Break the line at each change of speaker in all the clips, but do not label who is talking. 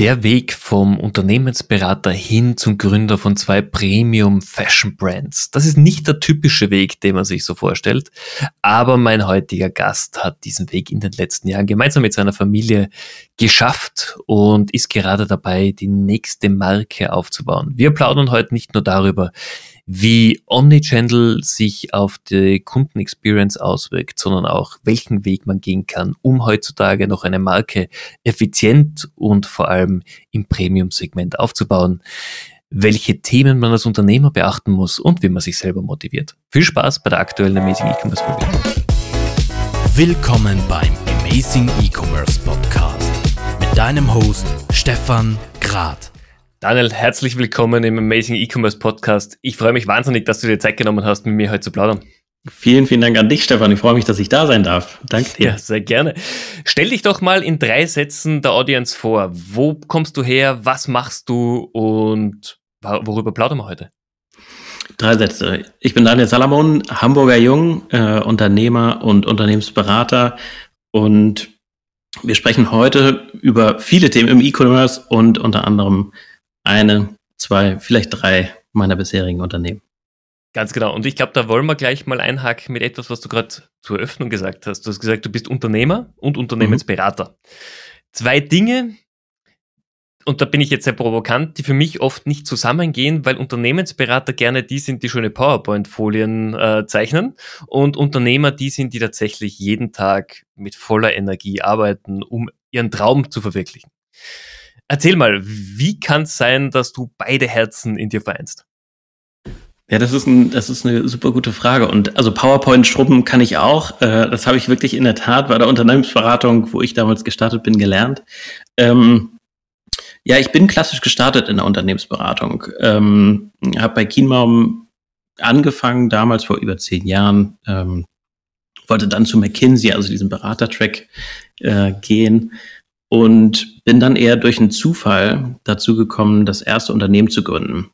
Der Weg vom Unternehmensberater hin zum Gründer von zwei Premium Fashion Brands. Das ist nicht der typische Weg, den man sich so vorstellt. Aber mein heutiger Gast hat diesen Weg in den letzten Jahren gemeinsam mit seiner Familie geschafft und ist gerade dabei, die nächste Marke aufzubauen. Wir plaudern heute nicht nur darüber, wie Omnichannel sich auf die Kundenexperience auswirkt, sondern auch welchen Weg man gehen kann, um heutzutage noch eine Marke effizient und vor allem im Premium-Segment aufzubauen, welche Themen man als Unternehmer beachten muss und wie man sich selber motiviert. Viel Spaß bei der aktuellen Amazing E-Commerce Folge.
Willkommen beim Amazing E-Commerce Podcast mit deinem Host Stefan Grad.
Daniel, herzlich willkommen im Amazing E-Commerce Podcast. Ich freue mich wahnsinnig, dass du dir Zeit genommen hast, mit mir heute zu plaudern.
Vielen, vielen Dank an dich, Stefan. Ich freue mich, dass ich da sein darf. Danke dir.
Ja, sehr gerne. Stell dich doch mal in drei Sätzen der Audience vor. Wo kommst du her? Was machst du? Und worüber plaudern wir heute?
Drei Sätze. Ich bin Daniel Salamon, Hamburger Jung, äh, Unternehmer und Unternehmensberater. Und wir sprechen heute über viele Themen im E-Commerce und unter anderem eine, zwei, vielleicht drei meiner bisherigen Unternehmen.
Ganz genau. Und ich glaube, da wollen wir gleich mal einhaken mit etwas, was du gerade zur Öffnung gesagt hast. Du hast gesagt, du bist Unternehmer und Unternehmensberater. Mhm. Zwei Dinge, und da bin ich jetzt sehr provokant, die für mich oft nicht zusammengehen, weil Unternehmensberater gerne die sind, die schöne PowerPoint-Folien äh, zeichnen und Unternehmer die sind, die tatsächlich jeden Tag mit voller Energie arbeiten, um ihren Traum zu verwirklichen. Erzähl mal, wie kann es sein, dass du beide Herzen in dir vereinst?
Ja, das ist, ein, das ist eine super gute Frage. Und also PowerPoint-Struppen kann ich auch. Äh, das habe ich wirklich in der Tat bei der Unternehmensberatung, wo ich damals gestartet bin, gelernt. Ähm, ja, ich bin klassisch gestartet in der Unternehmensberatung. Ähm, habe bei Kienbaum angefangen, damals vor über zehn Jahren. Ähm, wollte dann zu McKinsey, also diesem Beratertrack, äh, gehen und bin dann eher durch einen Zufall dazu gekommen, das erste Unternehmen zu gründen.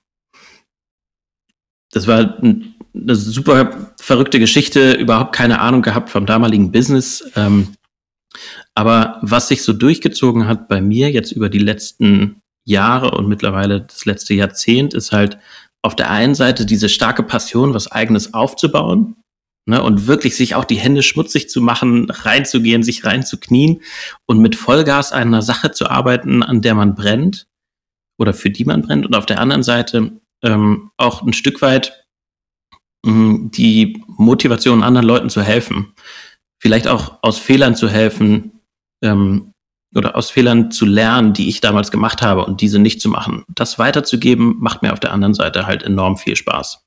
Das war eine super verrückte Geschichte, überhaupt keine Ahnung gehabt vom damaligen Business. Ähm, aber was sich so durchgezogen hat bei mir jetzt über die letzten Jahre und mittlerweile das letzte Jahrzehnt, ist halt auf der einen Seite diese starke Passion, was eigenes aufzubauen Ne, und wirklich sich auch die Hände schmutzig zu machen, reinzugehen, sich reinzuknien und mit Vollgas einer Sache zu arbeiten, an der man brennt oder für die man brennt. Und auf der anderen Seite ähm, auch ein Stück weit mh, mm, die Motivation, anderen Leuten zu helfen. Vielleicht auch aus Fehlern zu helfen ähm, oder aus Fehlern zu lernen, die ich damals gemacht habe und diese nicht zu machen. Das weiterzugeben, macht mir auf der anderen Seite halt enorm viel Spaß.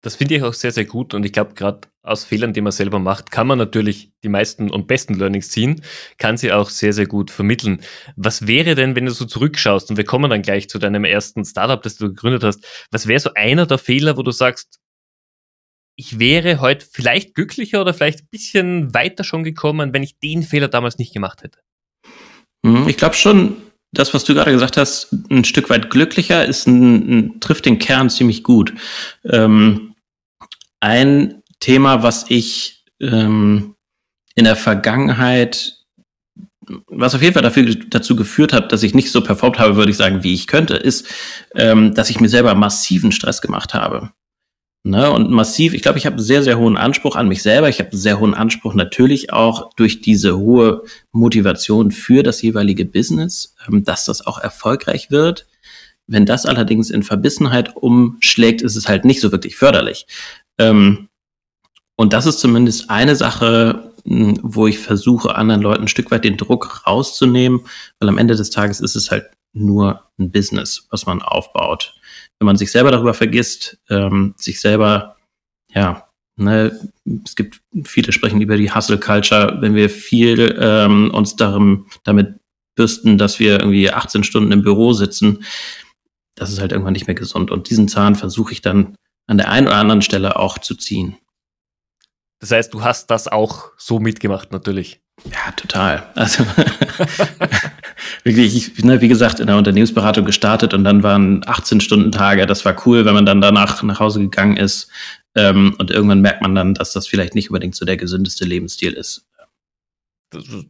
Das finde ich auch sehr, sehr gut und ich glaube, gerade aus Fehlern, die man selber macht, kann man natürlich die meisten und besten Learnings ziehen, kann sie auch sehr, sehr gut vermitteln. Was wäre denn, wenn du so zurückschaust und wir kommen dann gleich zu deinem ersten Startup, das du gegründet hast, was wäre so einer der Fehler, wo du sagst, ich wäre heute vielleicht glücklicher oder vielleicht ein bisschen weiter schon gekommen, wenn ich den Fehler damals nicht gemacht hätte?
Mhm, ich glaube schon, das, was du gerade gesagt hast, ein Stück weit glücklicher, ist ein, ein trifft den Kern ziemlich gut. Ähm, ein Thema, was ich ähm, in der Vergangenheit, was auf jeden Fall dafür, dazu geführt hat, dass ich nicht so performt habe, würde ich sagen, wie ich könnte, ist, ähm, dass ich mir selber massiven Stress gemacht habe. Ne? Und massiv, ich glaube, ich habe einen sehr, sehr hohen Anspruch an mich selber. Ich habe einen sehr hohen Anspruch natürlich auch durch diese hohe Motivation für das jeweilige Business, ähm, dass das auch erfolgreich wird. Wenn das allerdings in Verbissenheit umschlägt, ist es halt nicht so wirklich förderlich. Ähm, und das ist zumindest eine Sache, hm, wo ich versuche, anderen Leuten ein Stück weit den Druck rauszunehmen, weil am Ende des Tages ist es halt nur ein Business, was man aufbaut wenn man sich selber darüber vergisst, ähm, sich selber, ja, ne, es gibt viele sprechen über die Hustle Culture, wenn wir viel ähm, uns darum, damit bürsten, dass wir irgendwie 18 Stunden im Büro sitzen, das ist halt irgendwann nicht mehr gesund. Und diesen Zahn versuche ich dann an der einen oder anderen Stelle auch zu ziehen.
Das heißt, du hast das auch so mitgemacht, natürlich.
Ja, total. Also wirklich, ich bin ne, wie gesagt in der Unternehmensberatung gestartet und dann waren 18 Stunden Tage. Das war cool, wenn man dann danach nach Hause gegangen ist. Ähm, und irgendwann merkt man dann, dass das vielleicht nicht unbedingt so der gesündeste Lebensstil ist.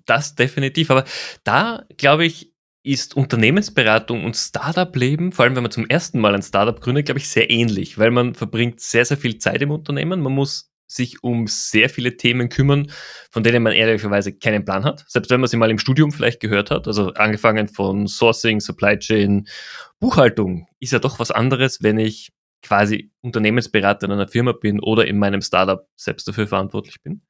Das definitiv. Aber da, glaube ich, ist Unternehmensberatung und Startup-Leben, vor allem wenn man zum ersten Mal ein Startup gründet, glaube ich, sehr ähnlich, weil man verbringt sehr, sehr viel Zeit im Unternehmen. Man muss sich um sehr viele Themen kümmern, von denen man ehrlicherweise keinen Plan hat. Selbst wenn man sie mal im Studium vielleicht gehört hat. Also angefangen von Sourcing, Supply Chain, Buchhaltung ist ja doch was anderes, wenn ich quasi Unternehmensberater in einer Firma bin oder in meinem Startup selbst dafür verantwortlich bin.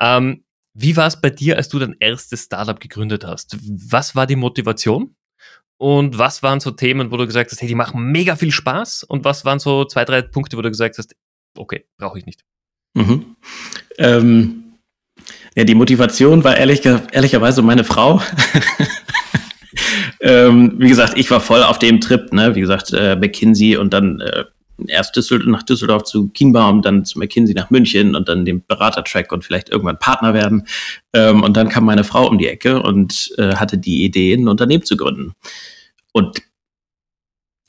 Ähm, wie war es bei dir, als du dein erstes Startup gegründet hast? Was war die Motivation? Und was waren so Themen, wo du gesagt hast, hey, die machen mega viel Spaß? Und was waren so zwei, drei Punkte, wo du gesagt hast, okay, brauche ich nicht?
Mhm. Ähm, ja, die Motivation war ehrlich, ehrlicherweise meine Frau. ähm, wie gesagt, ich war voll auf dem Trip, ne? Wie gesagt, äh, McKinsey und dann äh, erst Düsseldorf, nach Düsseldorf zu Kienbaum, dann zu McKinsey nach München und dann den Beratertrack und vielleicht irgendwann Partner werden. Ähm, und dann kam meine Frau um die Ecke und äh, hatte die Idee, ein Unternehmen zu gründen. Und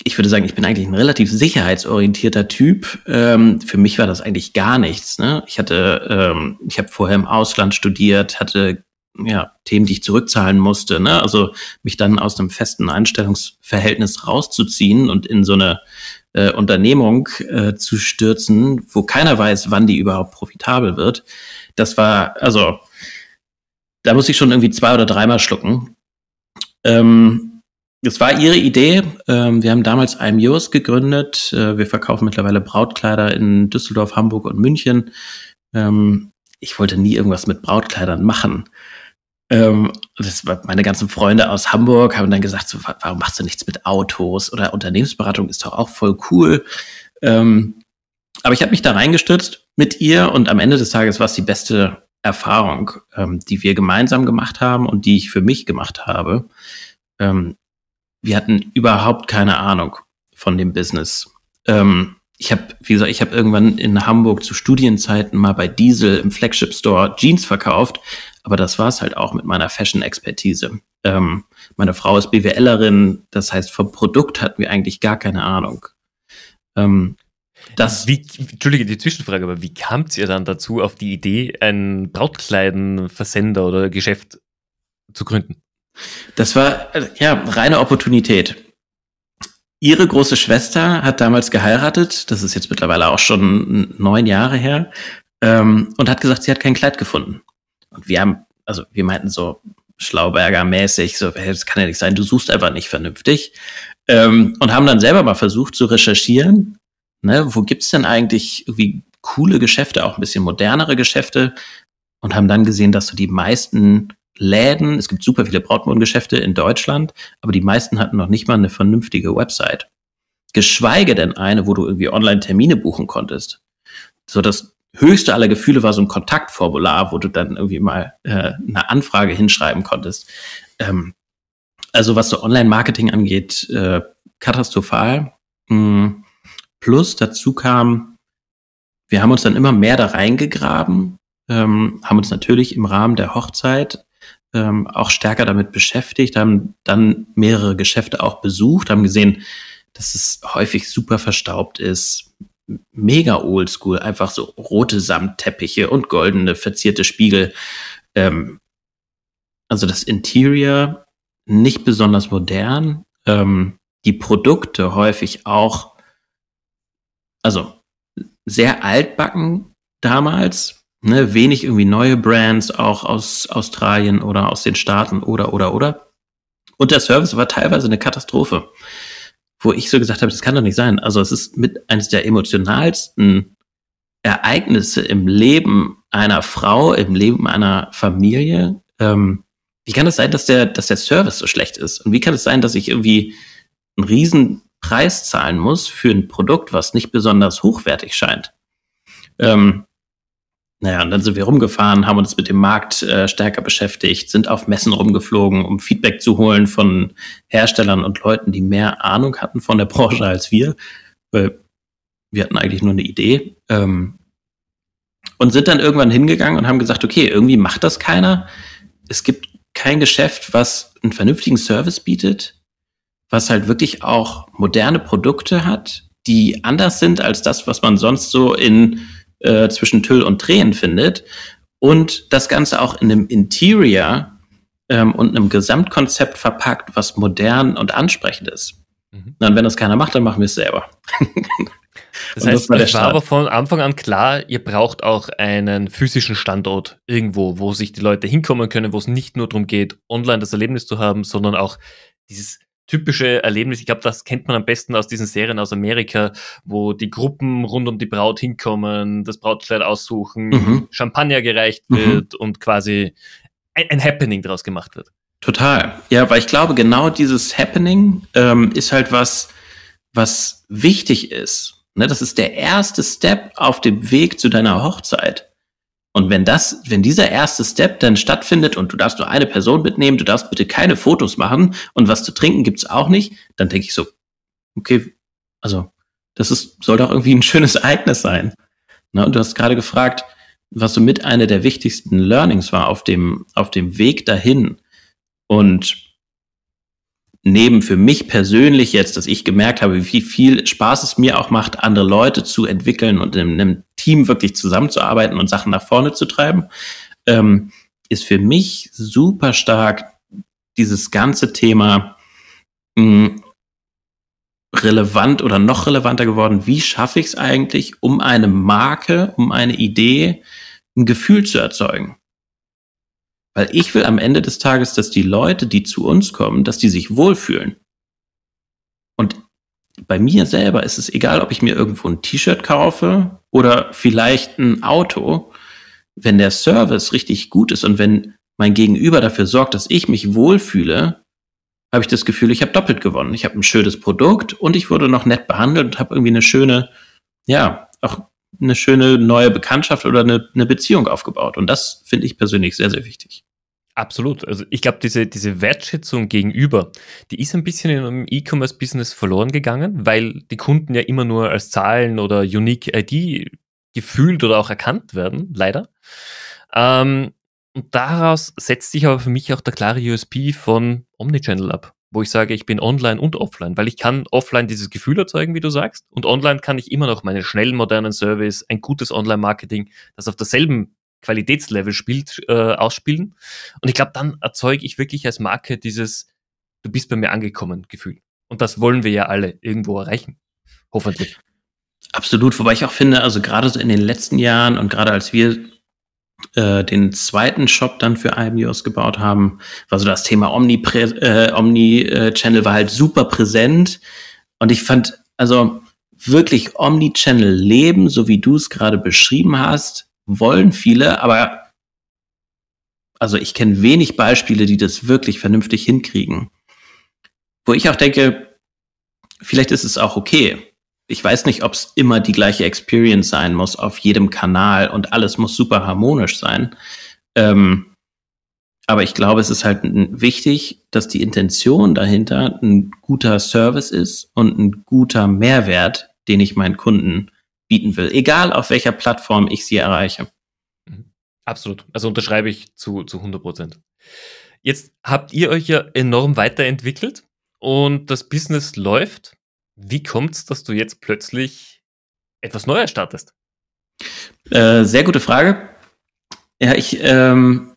ich würde sagen, ich bin eigentlich ein relativ sicherheitsorientierter Typ. Ähm, für mich war das eigentlich gar nichts. Ne? Ich hatte, ähm, ich habe vorher im Ausland studiert, hatte ja, Themen, die ich zurückzahlen musste. Ne? Also mich dann aus einem festen Einstellungsverhältnis rauszuziehen und in so eine äh, Unternehmung äh, zu stürzen, wo keiner weiß, wann die überhaupt profitabel wird. Das war, also, da muss ich schon irgendwie zwei oder dreimal schlucken. Ähm, es war ihre Idee. Ähm, wir haben damals IMUS gegründet. Äh, wir verkaufen mittlerweile Brautkleider in Düsseldorf, Hamburg und München. Ähm, ich wollte nie irgendwas mit Brautkleidern machen. Ähm, das war meine ganzen Freunde aus Hamburg haben dann gesagt, so, warum machst du nichts mit Autos oder Unternehmensberatung ist doch auch voll cool. Aber ich habe mich da reingestürzt mit ihr und am Ende des Tages war es die beste Erfahrung, die wir gemeinsam gemacht haben und die ich für mich gemacht habe. Wir hatten überhaupt keine Ahnung von dem Business. Ähm, ich habe, wie gesagt, ich habe irgendwann in Hamburg zu Studienzeiten mal bei Diesel im Flagship Store Jeans verkauft, aber das war es halt auch mit meiner Fashion-Expertise. Ähm, meine Frau ist BWLerin, das heißt, vom Produkt hatten wir eigentlich gar keine Ahnung.
Ähm, das wie, Entschuldige die Zwischenfrage, aber wie kamt ihr dann dazu, auf die Idee, ein Brautkleidenversender oder Geschäft zu gründen?
Das war ja reine Opportunität. Ihre große Schwester hat damals geheiratet, das ist jetzt mittlerweile auch schon neun Jahre her, ähm, und hat gesagt, sie hat kein Kleid gefunden. Und wir haben, also wir meinten so Schlauberger-mäßig, so, das kann ja nicht sein, du suchst einfach nicht vernünftig. Ähm, und haben dann selber mal versucht zu recherchieren, ne, wo gibt's denn eigentlich irgendwie coole Geschäfte, auch ein bisschen modernere Geschäfte und haben dann gesehen, dass so die meisten Läden, es gibt super viele Brautmodengeschäfte in Deutschland, aber die meisten hatten noch nicht mal eine vernünftige Website. Geschweige denn eine, wo du irgendwie online Termine buchen konntest. So dass höchste aller Gefühle war so ein Kontaktformular, wo du dann irgendwie mal äh, eine Anfrage hinschreiben konntest. Ähm, also was so Online-Marketing angeht, äh, katastrophal. Mhm. Plus dazu kam, wir haben uns dann immer mehr da reingegraben, ähm, haben uns natürlich im Rahmen der Hochzeit ähm, auch stärker damit beschäftigt, haben dann mehrere Geschäfte auch besucht, haben gesehen, dass es häufig super verstaubt ist, mega oldschool, einfach so rote Samtteppiche und goldene verzierte Spiegel. Ähm, also das Interior nicht besonders modern, ähm, die Produkte häufig auch, also sehr altbacken damals, ne, wenig irgendwie neue Brands, auch aus Australien oder aus den Staaten oder, oder, oder. Und der Service war teilweise eine Katastrophe wo ich so gesagt habe, das kann doch nicht sein. Also es ist mit eines der emotionalsten Ereignisse im Leben einer Frau, im Leben einer Familie. Ähm, wie kann es sein, dass der, dass der Service so schlecht ist? Und wie kann es sein, dass ich irgendwie einen riesen Preis zahlen muss für ein Produkt, was nicht besonders hochwertig scheint? Ähm, naja, und dann sind wir rumgefahren, haben uns mit dem Markt äh, stärker beschäftigt, sind auf Messen rumgeflogen, um Feedback zu holen von Herstellern und Leuten, die mehr Ahnung hatten von der Branche als wir. Weil wir hatten eigentlich nur eine Idee. Ähm, und sind dann irgendwann hingegangen und haben gesagt, okay, irgendwie macht das keiner. Es gibt kein Geschäft, was einen vernünftigen Service bietet, was halt wirklich auch moderne Produkte hat, die anders sind als das, was man sonst so in äh, zwischen Tüll und Tränen findet und das Ganze auch in einem Interior, ähm, und einem Gesamtkonzept verpackt, was modern und ansprechend ist. Mhm. Und wenn das keiner macht, dann machen wir es selber.
Das heißt, es war aber von Anfang an klar, ihr braucht auch einen physischen Standort irgendwo, wo sich die Leute hinkommen können, wo es nicht nur darum geht, online das Erlebnis zu haben, sondern auch dieses typische Erlebnis. Ich glaube, das kennt man am besten aus diesen Serien aus Amerika, wo die Gruppen rund um die Braut hinkommen, das Brautkleid aussuchen, mhm. Champagner gereicht mhm. wird mhm. und quasi ein, ein, Happening daraus gemacht wird.
Total. Ja, weil ich glaube, genau dieses Happening ähm, ist halt was, was wichtig ist. Ne, das ist der erste Step auf dem Weg zu deiner Hochzeit. Und wenn das, wenn dieser erste Step dann stattfindet und du darfst nur eine Person mitnehmen, du darfst bitte keine Fotos machen und was zu trinken gibt's auch nicht, dann denke ich so, okay, also das ist, soll doch irgendwie ein schönes Ereignis sein. Ne, und du hast gerade gefragt, was so mit einer der wichtigsten Learnings war auf dem, auf dem Weg dahin. Und neben für mich persönlich jetzt, dass ich gemerkt habe, wie viel Spaß es mir auch macht, andere Leute zu entwickeln und in einem Team wirklich zusammenzuarbeiten und Sachen nach vorne zu treiben, ähm, ist für mich super stark dieses ganze Thema mh, hm, relevant oder noch relevanter geworden. Wie schaffe ich es eigentlich, um eine Marke, um eine Idee, ein Gefühl zu erzeugen? Weil ich will am Ende des Tages, dass die Leute, die zu uns kommen, dass die sich wohlfühlen. Und bei mir selber ist es egal, ob ich mir irgendwo ein T-Shirt kaufe oder vielleicht ein Auto. Wenn der Service richtig gut ist und wenn mein Gegenüber dafür sorgt, dass ich mich wohlfühle, habe ich das Gefühl, ich habe doppelt gewonnen. Ich habe ein schönes Produkt und ich wurde noch nett behandelt und habe irgendwie eine schöne, ja, auch eine schöne neue Bekanntschaft oder eine, eine Beziehung aufgebaut. Und das finde ich persönlich sehr, sehr wichtig.
Absolut. Also ich glaube, diese, diese Wertschätzung gegenüber, die ist ein bisschen im E-Commerce-Business verloren gegangen, weil die Kunden ja immer nur als Zahlen oder Unique ID gefühlt oder auch erkannt werden, leider. Ähm, und daraus setzt sich aber für mich auch der klare USP von Omnichannel ab, wo ich sage, ich bin online und offline, weil ich kann offline dieses Gefühl erzeugen, wie du sagst, und online kann ich immer noch meinen schnellen, modernen Service, ein gutes Online-Marketing, das auf derselben Qualitätslevel spielt, äh, ausspielen. Und ich glaube, dann erzeuge ich wirklich als Marke dieses Du bist bei mir angekommen Gefühl. Und das wollen wir ja alle irgendwo erreichen. Hoffentlich.
Absolut, wobei ich auch finde, also gerade so in den letzten Jahren und gerade als wir äh, den zweiten Shop dann für IMUs gebaut haben, war so das Thema Omni-Channel äh, Omni, äh, war halt super präsent. Und ich fand, also wirklich Omni-Channel leben, so wie du es gerade beschrieben hast, wollen viele, aber also ich kenne wenig Beispiele, die das wirklich vernünftig hinkriegen. Wo ich auch denke, vielleicht ist es auch okay. Ich weiß nicht, ob es immer die gleiche Experience sein muss auf jedem Kanal und alles muss super harmonisch sein. Ähm, aber ich glaube, es ist halt wichtig, dass die Intention dahinter ein guter Service ist und ein guter Mehrwert, den ich meinen Kunden bieten will, egal auf welcher Plattform ich sie erreiche.
Mhm. Absolut. Also unterschreibe ich zu, zu 100 Prozent. Jetzt habt ihr euch ja enorm weiterentwickelt und das Business läuft. Wie kommt es, dass du jetzt plötzlich etwas Neues startest?
Äh, sehr gute Frage. Ja, ich, ähm,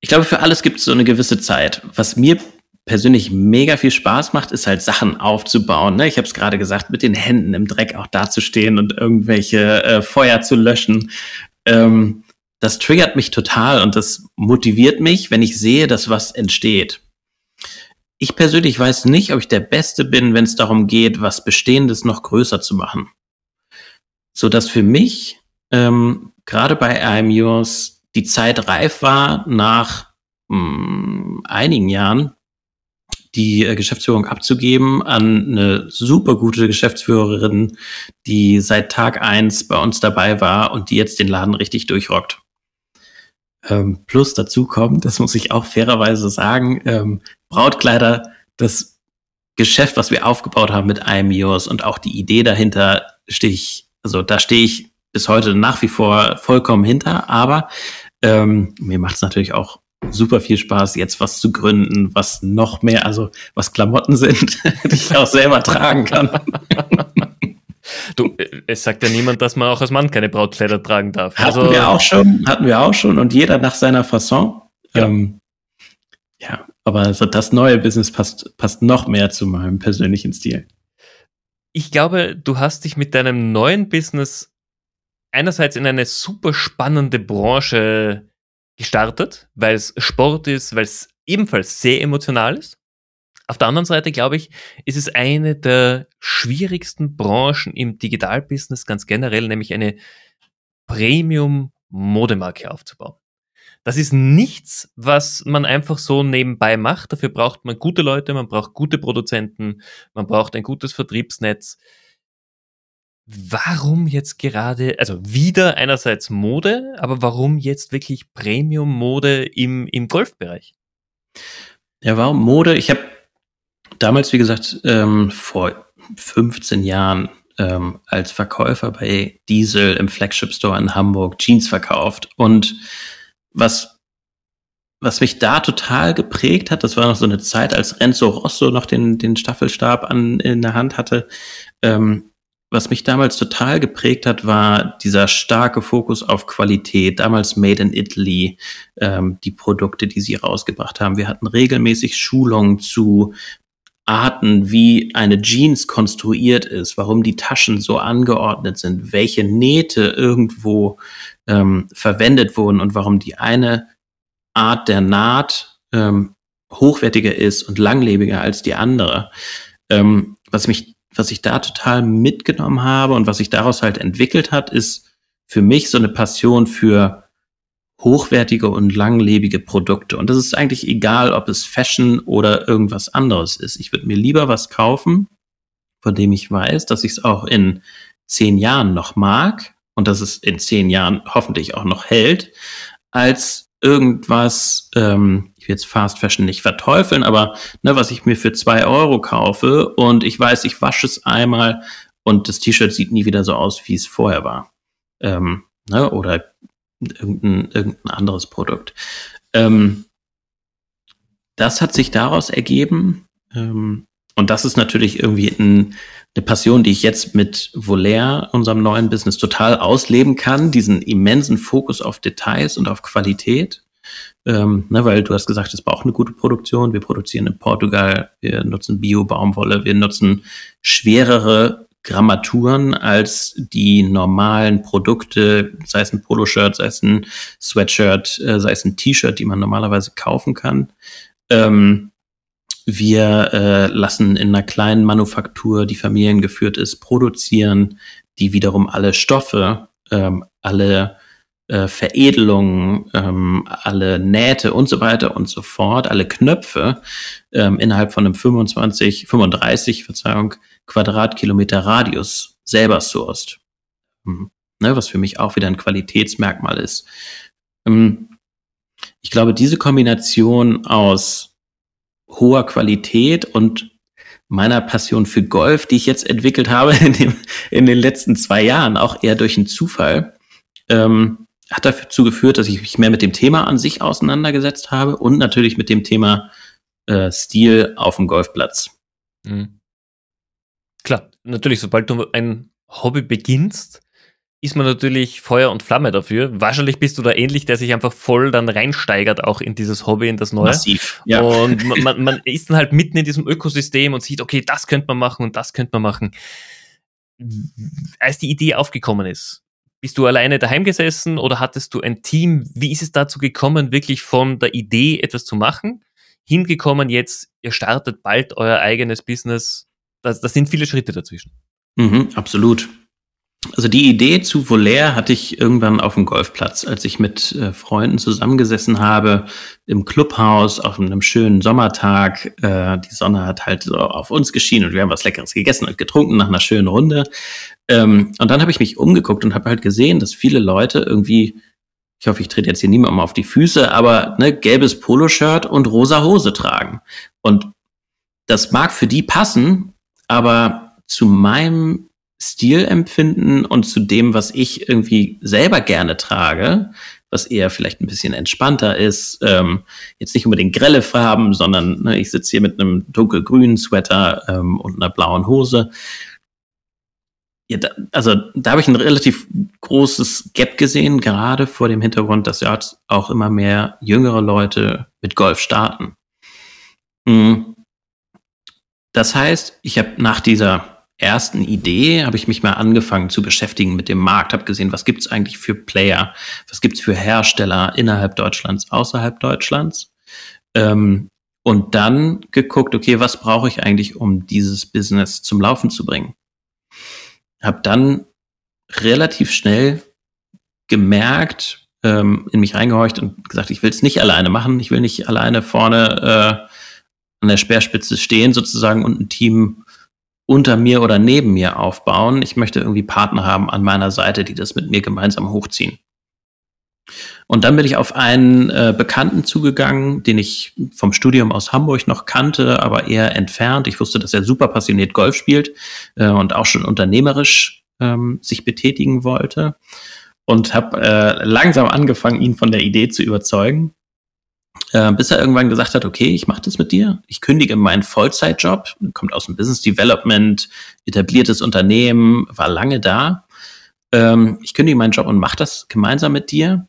ich glaube, für alles gibt es so eine gewisse Zeit. Was mir persönlich mega viel Spaß macht, ist halt Sachen aufzubauen. Ne? Ich habe es gerade gesagt, mit den Händen im Dreck auch dazustehen und irgendwelche äh, Feuer zu löschen. Ähm, das triggert mich total und das motiviert mich, wenn ich sehe, dass was entsteht. Ich persönlich weiß nicht, ob ich der Beste bin, wenn es darum geht, was Bestehendes noch größer zu machen. So dass für mich ähm, gerade bei IMUs die Zeit reif war, nach mh, mm, einigen Jahren die äh, Geschäftsführung abzugeben an eine super gute Geschäftsführerin, die seit Tag eins bei uns dabei war und die jetzt den Laden richtig durchrockt. Ähm, plus dazu kommt, das muss ich auch fairerweise sagen, ähm, Brautkleider, das Geschäft, was wir aufgebaut haben mit IMEOS und auch die Idee dahinter, stehe ich, also da stehe ich bis heute nach wie vor vollkommen hinter, aber ähm, mir macht es natürlich auch super viel Spaß, jetzt was zu gründen, was noch mehr, also was Klamotten sind, die ich auch selber tragen kann.
Du, äh, es sagt ja niemand, dass man auch als Mann keine Brautkleider tragen darf.
Hatten also, wir auch schon, hatten wir auch schon und jeder nach seiner Fasson. Ja. Ähm, Ja, aber also das neue Business passt, passt noch mehr zu meinem persönlichen Stil.
Ich glaube, du hast dich mit deinem neuen Business einerseits in eine super spannende Branche gestartet, weil es Sport ist, weil es ebenfalls sehr emotional ist. Auf der anderen Seite, glaube ich, ist es eine der schwierigsten Branchen im Digitalbusiness ganz generell, nämlich eine Premium-Modemarke aufzubauen. Das ist nichts, was man einfach so nebenbei macht. Dafür braucht man gute Leute, man braucht gute Produzenten, man braucht ein gutes Vertriebsnetz. Warum jetzt gerade, also wieder einerseits Mode, aber warum jetzt wirklich Premium-Mode im, im Golfbereich?
Ja, warum Mode? Ich habe damals, wie gesagt, ähm, vor 15 Jahren ähm, als Verkäufer bei Diesel im Flagship Store in Hamburg Jeans verkauft. Und was, was mich da total geprägt hat, das war noch so eine Zeit, als Renzo Rosso noch den, den Staffelstab an, in der Hand hatte. Ähm, was mich damals total geprägt hat, war dieser starke Fokus auf Qualität. Damals Made in Italy, ähm, die Produkte, die sie rausgebracht haben. Wir hatten regelmäßig Schulungen zu Arten, wie eine Jeans konstruiert ist, warum die Taschen so angeordnet sind, welche Nähte irgendwo ähm, verwendet wurden und warum die eine Art der Naht ähm, hochwertiger ist und langlebiger als die andere. Ähm, was mich, was ich da total mitgenommen habe und was sich daraus halt entwickelt hat, ist für mich so eine Passion für hochwertige und langlebige Produkte. Und das ist eigentlich egal, ob es Fashion oder irgendwas anderes ist. Ich würde mir lieber was kaufen, von dem ich weiß, dass ich es auch in zehn Jahren noch mag und dass es in zehn Jahren hoffentlich auch noch hält, als irgendwas, ähm, will jetzt Fast Fashion nicht verteufeln, aber ne, was ich mir für zwei Euro kaufe und ich weiß, ich wasche es einmal und das T-Shirt sieht nie wieder so aus, wie es vorher war. Ähm, ne, oder irgendein, irgendein anderes Produkt. Ähm, das hat sich daraus ergeben. Ähm, und das ist natürlich irgendwie ein, eine Passion, die ich jetzt mit Volair, unserem neuen Business, total ausleben kann. Diesen immensen Fokus auf Details und auf Qualität. Ähm, ne, weil du hast gesagt, es braucht eine gute Produktion. Wir produzieren in Portugal, wir nutzen Bio-Baumwolle, wir nutzen schwerere Grammaturen als die normalen Produkte, sei es ein Poloshirt, sei es ein Sweatshirt, äh, sei es ein T-Shirt, die man normalerweise kaufen kann. Ähm, wir äh, lassen in einer kleinen Manufaktur, die familiengeführt ist, produzieren, die wiederum alle Stoffe, ähm, alle äh, Veredelungen, ähm, alle Nähte und so weiter und so fort, alle Knöpfe ähm, innerhalb von einem 25, 35, Verzeihung, Quadratkilometer Radius selber sourced. Mhm. Ne, was für mich auch wieder ein Qualitätsmerkmal ist. Ähm, ich glaube, diese Kombination aus hoher Qualität und meiner Passion für Golf, die ich jetzt entwickelt habe in, dem, in den letzten zwei Jahren, auch eher durch einen Zufall, ähm, hat dazu geführt, dass ich mich mehr mit dem Thema an sich auseinandergesetzt habe und natürlich mit dem Thema äh, Stil auf dem Golfplatz. Mhm.
Klar, natürlich, sobald du ein Hobby beginnst, ist man natürlich Feuer und Flamme dafür. Wahrscheinlich bist du da ähnlich, der sich einfach voll dann reinsteigert, auch in dieses Hobby, in das Neue.
Massiv,
ja. Und man, man ist dann halt mitten in diesem Ökosystem und sieht, okay, das könnte man machen und das könnte man machen. Als die Idee aufgekommen ist, bist du alleine daheim gesessen oder hattest du ein Team? Wie ist es dazu gekommen, wirklich von der Idee etwas zu machen, hingekommen jetzt, ihr startet bald euer eigenes Business das, das sind viele Schritte dazwischen.
Mhm, absolut. Also die Idee zu Volair hatte ich irgendwann auf dem Golfplatz, als ich mit äh, Freunden zusammengesessen habe im Clubhaus auf einem schönen Sommertag. Äh, die Sonne hat halt so auf uns geschienen und wir haben was Leckeres gegessen und getrunken nach einer schönen Runde. Ähm, und dann habe ich mich umgeguckt und habe halt gesehen, dass viele Leute irgendwie, ich hoffe, ich trete jetzt hier niemandem auf die Füße, aber ne, gelbes Poloshirt und rosa Hose tragen. Und das mag für die passen, aber zu meinem Stilempfinden und zu dem, was ich irgendwie selber gerne trage, was eher vielleicht ein bisschen entspannter ist, ähm, jetzt nicht unbedingt grelle Farben, sondern ne, ich sitze hier mit einem dunkelgrünen Sweater ähm, und einer blauen Hose. Ja, da, also da habe ich ein relativ großes Gap gesehen, gerade vor dem Hintergrund, dass ja auch immer mehr jüngere Leute mit Golf starten. Mhm. Das heißt, ich habe nach dieser ersten Idee, habe ich mich mal angefangen zu beschäftigen mit dem Markt, habe gesehen, was gibt es eigentlich für Player, was gibt es für Hersteller innerhalb Deutschlands, außerhalb Deutschlands. Ähm, und dann geguckt, okay, was brauche ich eigentlich, um dieses Business zum Laufen zu bringen? Habe dann relativ schnell gemerkt, ähm, in mich reingehorcht und gesagt, ich will es nicht alleine machen, ich will nicht alleine vorne äh, an der Speerspitze stehen sozusagen und ein Team unter mir oder neben mir aufbauen. Ich möchte irgendwie Partner haben an meiner Seite, die das mit mir gemeinsam hochziehen. Und dann bin ich auf einen äh, Bekannten zugegangen, den ich vom Studium aus Hamburg noch kannte, aber eher entfernt. Ich wusste, dass er super passioniert Golf spielt äh, und auch schon unternehmerisch ähm, sich betätigen wollte. Und habe äh, langsam angefangen, ihn von der Idee zu überzeugen. Äh, bis er irgendwann gesagt hat, okay, ich mache das mit dir. Ich kündige meinen Vollzeitjob, kommt aus dem Business Development, etabliertes Unternehmen, war lange da. Ähm, ich kündige meinen Job und mache das gemeinsam mit dir.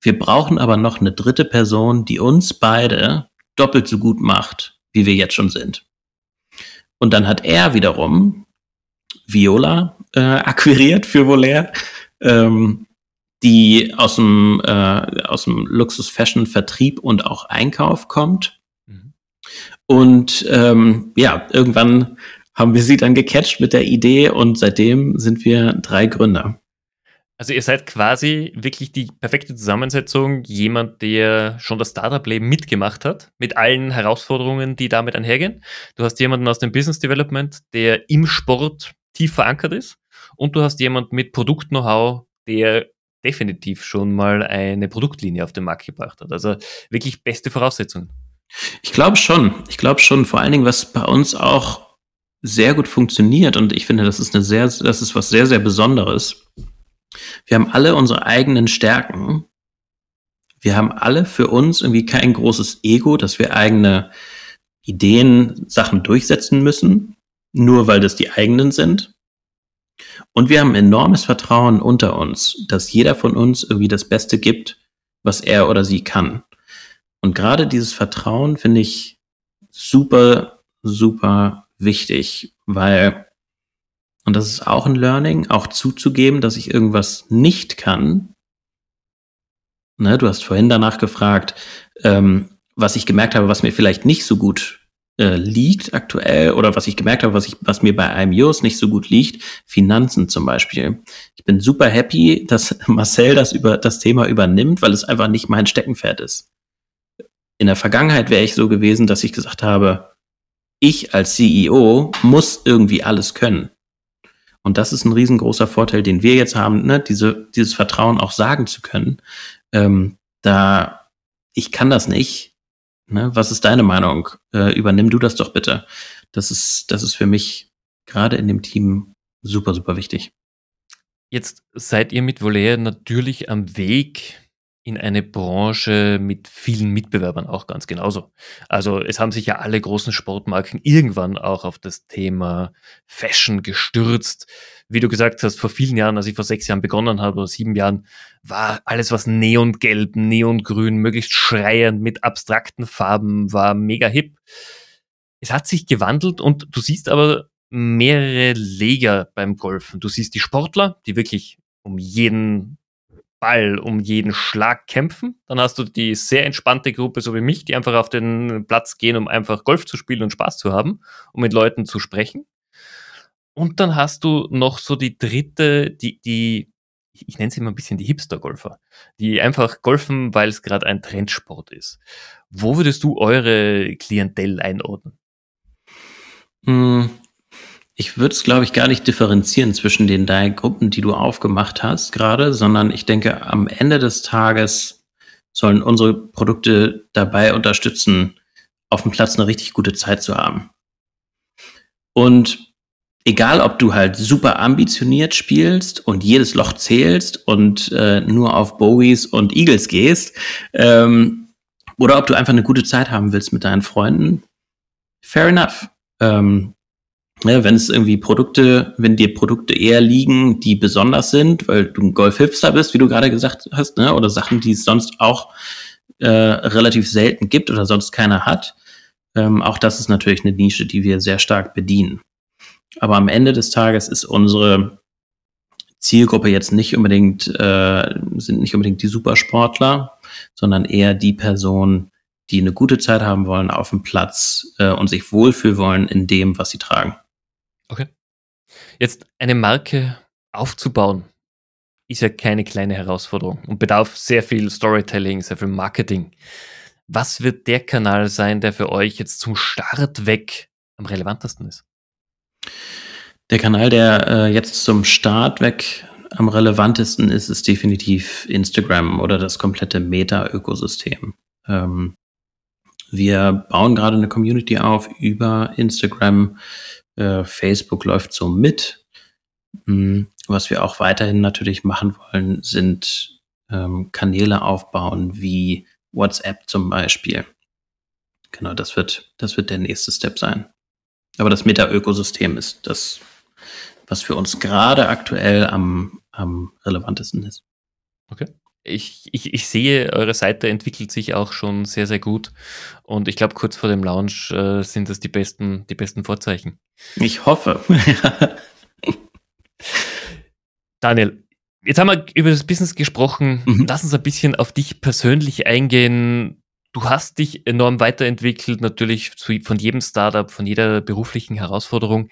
Wir brauchen aber noch eine dritte Person, die uns beide doppelt so gut macht, wie wir jetzt schon sind. Und dann hat er wiederum Viola äh, akquiriert für Volair, ähm, die aus dem, äh, aus dem Luxus-Fashion-Vertrieb und auch Einkauf kommt. Mhm. Und ähm, ja, irgendwann haben wir sie dann gecatcht mit der Idee und seitdem sind wir drei Gründer.
Also ihr seid quasi wirklich die perfekte Zusammensetzung, jemand, der schon das Startup-Leben mitgemacht hat, mit allen Herausforderungen, die damit einhergehen. Du hast jemanden aus dem Business Development, der im Sport tief verankert ist. Und du hast jemanden mit Produkt-Know-how, der definitiv schon mal eine Produktlinie auf den Markt gebracht hat. Also wirklich beste Voraussetzungen.
Ich glaube schon. Ich glaube schon. Vor allen Dingen, was bei uns auch sehr gut funktioniert und ich finde, das ist eine sehr, das ist was sehr, sehr Besonderes. Wir haben alle unsere eigenen Stärken. Wir haben alle für uns irgendwie kein großes Ego, dass wir eigene Ideen, Sachen durchsetzen müssen, nur weil das die eigenen sind. Und wir haben enormes Vertrauen unter uns, dass jeder von uns irgendwie das Beste gibt, was er oder sie kann. Und gerade dieses Vertrauen finde ich super, super wichtig, weil, und das ist auch ein Learning, auch zuzugeben, dass ich irgendwas nicht kann. Ne, du hast vorhin danach gefragt, ähm, was ich gemerkt habe, was mir vielleicht nicht so gut äh, liegt aktuell oder was ich gemerkt habe, was, ich, was mir bei IMUs nicht so gut liegt, Finanzen zum Beispiel. Ich bin super happy, dass Marcel das über das Thema übernimmt, weil es einfach nicht mein Steckenpferd ist. In der Vergangenheit wäre ich so gewesen, dass ich gesagt habe, ich als CEO muss irgendwie alles können. Und das ist ein riesengroßer Vorteil, den wir jetzt haben, ne? Diese, dieses Vertrauen auch sagen zu können. Ähm, da ich kann das nicht, Ne? Was ist deine Meinung? Äh, übernimm du das doch bitte. Das ist, das ist für mich gerade in dem Team super, super wichtig.
Jetzt seid ihr mit Volair natürlich am Weg in eine Branche mit vielen Mitbewerbern auch ganz genauso. Also es haben sich ja alle großen Sportmarken irgendwann auch auf das Thema Fashion gestürzt. Wie du gesagt hast, vor vielen Jahren, als ich vor sechs Jahren begonnen habe oder sieben Jahren, war alles was neongelb, neongrün, möglichst schreiend mit abstrakten Farben, war mega hip. Es hat sich gewandelt und du siehst aber mehrere Leger beim Golfen. Du siehst die Sportler, die wirklich um jeden Ball um jeden Schlag kämpfen. Dann hast du die sehr entspannte Gruppe, so wie mich, die einfach auf den Platz gehen, um einfach Golf zu spielen und Spaß zu haben, um mit Leuten zu sprechen. Und dann hast du noch so die dritte, die, die ich nenne sie immer ein bisschen die Hipster-Golfer, die einfach golfen, weil es gerade ein Trendsport ist. Wo würdest du eure Klientel einordnen?
Ich würde es, glaube ich, gar nicht differenzieren zwischen den drei Gruppen, die du aufgemacht hast gerade, sondern ich denke, am Ende des Tages sollen unsere Produkte dabei unterstützen, auf dem Platz eine richtig gute Zeit zu haben. Und egal, ob du halt super ambitioniert spielst und jedes Loch zählst und äh, nur auf Bowies und Eagles gehst, ähm, oder ob du einfach eine gute Zeit haben willst mit deinen Freunden, fair enough. Ähm, ja, wenn es irgendwie Produkte, wenn dir Produkte eher liegen, die besonders sind, weil du ein Golf-Hipster bist, wie du gerade gesagt hast, ne, oder Sachen, die es sonst auch äh, relativ selten gibt oder sonst keiner hat, Ähm, auch das ist natürlich eine Nische, die wir sehr stark bedienen. Aber am Ende des Tages ist unsere Zielgruppe jetzt nicht unbedingt, äh, sind nicht unbedingt die Supersportler, sondern eher die Personen, die eine gute Zeit haben wollen auf dem Platz äh, und sich wohlfühlen wollen in dem, was sie tragen.
Okay. Jetzt eine Marke aufzubauen, ist ja keine kleine Herausforderung und bedarf sehr viel Storytelling, sehr viel Marketing. Was wird der Kanal sein, der für euch jetzt zum Start weg am relevantesten ist?
Der Kanal, der äh, jetzt zum Start weg am relevantesten ist, ist definitiv Instagram oder das komplette Meta-Ökosystem. Ähm, wir bauen gerade eine Community auf über Instagram. Äh, Facebook läuft so mit. Mhm. Was wir auch weiterhin natürlich machen wollen, sind ähm, Kanäle aufbauen wie WhatsApp zum Beispiel. Genau, das wird, das wird der nächste Step sein. Aber das Meta-Ökosystem ist das, was für uns gerade aktuell am, am relevantesten ist.
Okay. Ich, ich, ich sehe, eure Seite entwickelt sich auch schon sehr, sehr gut. Und ich glaube, kurz vor dem Launch äh, sind das die besten, die besten Vorzeichen.
Ich hoffe.
Daniel, jetzt haben wir über das Business gesprochen. Mhm. Lass uns ein bisschen auf dich persönlich eingehen. Du hast dich enorm weiterentwickelt, natürlich von jedem Startup, von jeder beruflichen Herausforderung.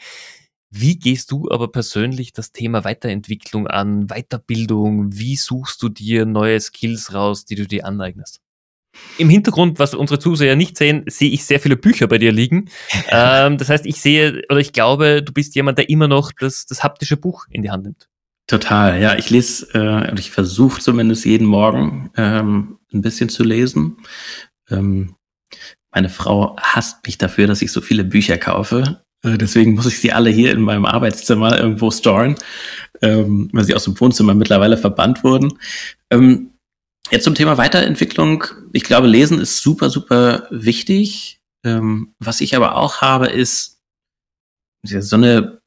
Wie gehst du aber persönlich das Thema Weiterentwicklung an, Weiterbildung? Wie suchst du dir neue Skills raus, die du dir aneignest? Im Hintergrund, was unsere Zuseher nicht sehen, sehe ich sehr viele Bücher bei dir liegen. ähm, das heißt, ich sehe oder ich glaube, du bist jemand, der immer noch das, das haptische Buch in die Hand nimmt.
Total, ja. Ich lese, äh, ich versuche zumindest jeden Morgen ähm, ein bisschen zu lesen. Ähm, meine Frau hasst mich dafür, dass ich so viele Bücher kaufe. Äh, deswegen muss ich sie alle hier in meinem Arbeitszimmer irgendwo storen, ähm, weil sie aus dem Wohnzimmer mittlerweile verbannt wurden. Ähm, jetzt zum Thema Weiterentwicklung. Ich glaube, Lesen ist super, super wichtig. Ähm, was ich aber auch habe, ist so eine